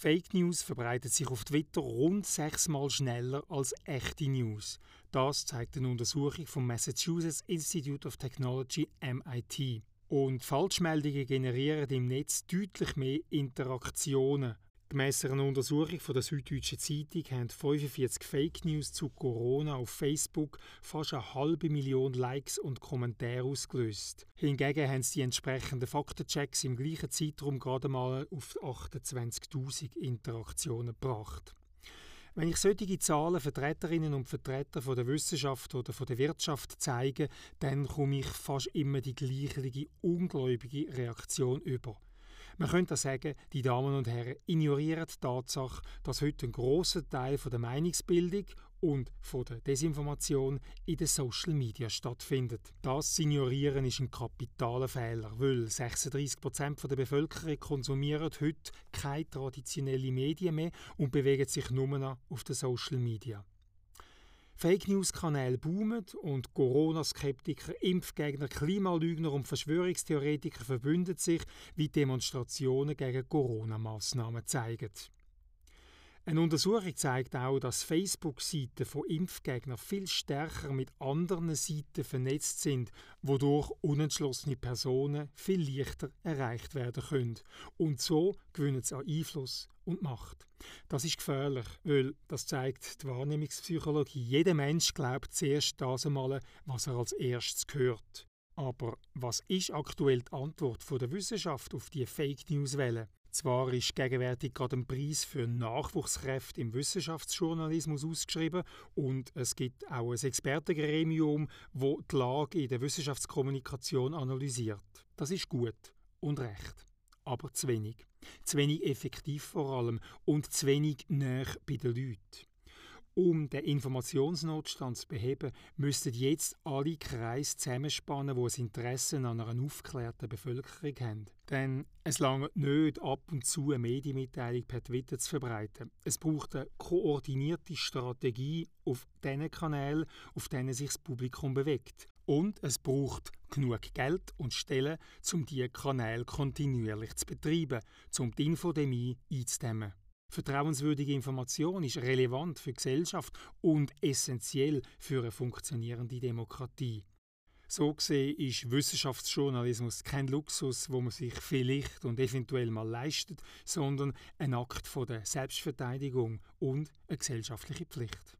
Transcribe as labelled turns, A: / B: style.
A: Fake News verbreitet sich auf Twitter rund sechsmal schneller als echte News. Das zeigt eine Untersuchung vom Massachusetts Institute of Technology MIT. Und Falschmeldungen generieren im Netz deutlich mehr Interaktionen Gemäss einer Untersuchung von der Süddeutschen Zeitung haben 45 Fake News zu Corona auf Facebook fast eine halbe Million Likes und Kommentare ausgelöst. Hingegen haben sie die entsprechenden Faktenchecks im gleichen Zeitraum gerade mal auf 28.000 Interaktionen gebracht. Wenn ich solche Zahlen Vertreterinnen und Vertreter von der Wissenschaft oder von der Wirtschaft zeige, dann komme ich fast immer die gleiche ungläubige Reaktion über. Man könnte sagen, die Damen und Herren ignorieren die Tatsache, dass heute ein großer Teil von der Meinungsbildung und von der Desinformation in den Social Media stattfindet. Das ignorieren ist ein kapitaler Fehler, weil 36% der Bevölkerung konsumieren heute keine traditionellen Medien mehr und bewegen sich nur noch auf den Social Media. Fake News-Kanäle boomen und Corona-Skeptiker, Impfgegner, Klimalügner und Verschwörungstheoretiker verbünden sich, wie Demonstrationen gegen Corona-Maßnahmen zeigen. Eine Untersuchung zeigt auch, dass Facebook-Seiten von Impfgegnern viel stärker mit anderen Seiten vernetzt sind, wodurch unentschlossene Personen viel leichter erreicht werden können. Und so gewinnen sie an Einfluss und Macht. Das ist gefährlich, weil das zeigt die Wahrnehmungspsychologie. Jeder Mensch glaubt zuerst das einmal, was er als erstes hört. Aber was ist aktuell die Antwort der Wissenschaft auf die Fake News-Welle? Zwar ist gegenwärtig gerade ein Preis für Nachwuchskräfte im Wissenschaftsjournalismus ausgeschrieben und es gibt auch ein Expertengremium, wo die Lage in der Wissenschaftskommunikation analysiert. Das ist gut und recht, aber zu wenig. Zu wenig effektiv vor allem und zu wenig näher bei den Leuten. Um den Informationsnotstand zu beheben, müssten jetzt alle Kreise zusammenspannen, die ein Interesse an einer aufgeklärten Bevölkerung haben. Denn es lange nicht ab und zu eine Medienmitteilung per Twitter zu verbreiten. Es braucht eine koordinierte Strategie auf den Kanälen, auf denen sich das Publikum bewegt. Und es braucht genug Geld und Stellen, um diese Kanäle kontinuierlich zu betreiben, um die Infodemie einzudämmen. Vertrauenswürdige Information ist relevant für die Gesellschaft und essentiell für eine funktionierende Demokratie. So gesehen ist Wissenschaftsjournalismus kein Luxus, wo man sich vielleicht und eventuell mal leistet, sondern ein Akt von der Selbstverteidigung und eine gesellschaftliche Pflicht.